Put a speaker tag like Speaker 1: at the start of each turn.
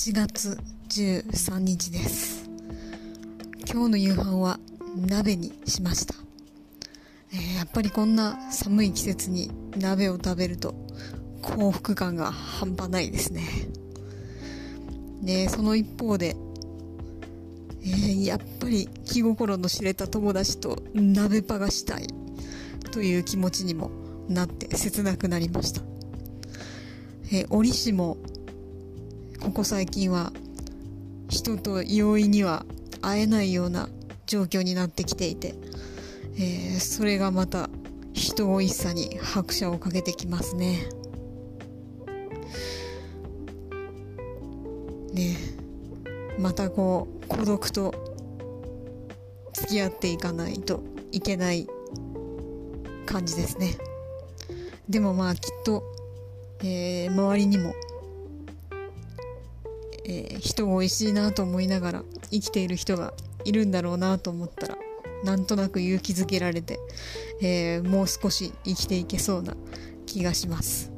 Speaker 1: 8月13日です。今日の夕飯は鍋にしました、えー、やっぱりこんな寒い季節に鍋を食べると幸福感が半端ないですね。でその一方で、えー、やっぱり気心の知れた友達と鍋パがしたいという気持ちにもなって切なくなりました、えー、折しもここ最近は人と容易には会えないような状況になってきていて、えー、それがまた人多いしさに拍車をかけてきますね。ねまたこう孤独と付き合っていかないといけない感じですね。でもまあきっと、えー、周りにもえー、人が美味しいなと思いながら生きている人がいるんだろうなと思ったらなんとなく勇気づけられて、えー、もう少し生きていけそうな気がします。